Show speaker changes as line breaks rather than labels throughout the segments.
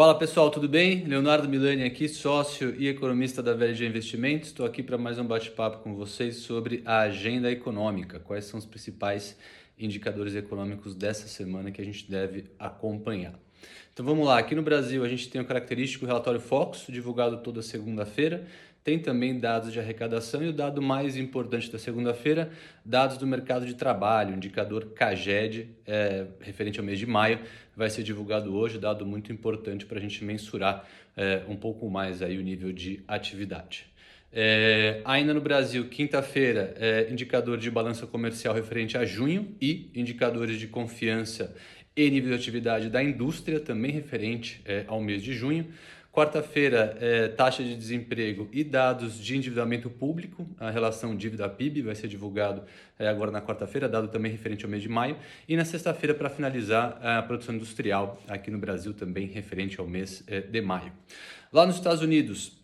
Fala pessoal, tudo bem? Leonardo Milani aqui, sócio e economista da VLG Investimentos. Estou aqui para mais um bate-papo com vocês sobre a agenda econômica. Quais são os principais indicadores econômicos dessa semana que a gente deve acompanhar? Então vamos lá, aqui no Brasil a gente tem o característico relatório Focus, divulgado toda segunda-feira. Tem também dados de arrecadação e o dado mais importante da segunda-feira, dados do mercado de trabalho, indicador CAGED, é, referente ao mês de maio, vai ser divulgado hoje, dado muito importante para a gente mensurar é, um pouco mais aí o nível de atividade. É, ainda no Brasil, quinta-feira, é, indicador de balança comercial referente a junho e indicadores de confiança e nível de atividade da indústria, também referente é, ao mês de junho. Quarta-feira, é, taxa de desemprego e dados de endividamento público, a relação dívida-PIB vai ser divulgado é, agora na quarta-feira, dado também referente ao mês de maio. E na sexta-feira, para finalizar, a produção industrial aqui no Brasil, também referente ao mês é, de maio. Lá nos Estados Unidos,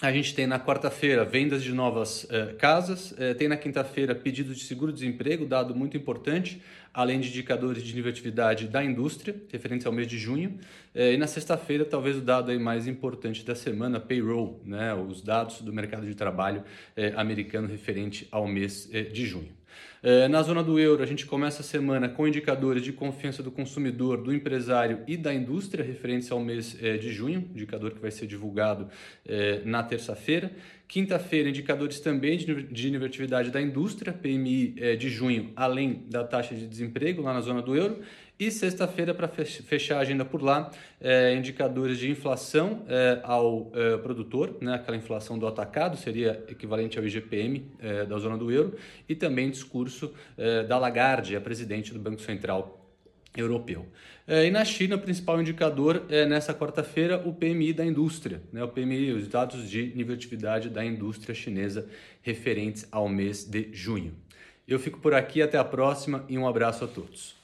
a gente tem na quarta-feira vendas de novas eh, casas, eh, tem na quinta-feira pedidos de seguro-desemprego, dado muito importante, além de indicadores de nível de atividade da indústria, referentes ao mês de junho. Eh, e na sexta-feira, talvez o dado aí mais importante da semana, payroll, né, os dados do mercado de trabalho americano referente ao mês de junho. É, na zona do euro, a gente começa a semana com indicadores de confiança do consumidor, do empresário e da indústria referentes ao mês é, de junho, indicador que vai ser divulgado é, na terça-feira. Quinta-feira, indicadores também de nível de atividade da indústria, PMI de junho, além da taxa de desemprego lá na zona do euro. E sexta-feira, para fechar a agenda por lá, é, indicadores de inflação é, ao é, produtor, né, aquela inflação do atacado, seria equivalente ao IGPM é, da zona do euro, e também discurso é, da Lagarde, a presidente do Banco Central Europeu. É, e na China, o principal indicador é nessa quarta-feira o PMI da indústria, né, o PMI, os dados de nível de atividade da indústria chinesa referentes ao mês de junho. Eu fico por aqui, até a próxima e um abraço a todos.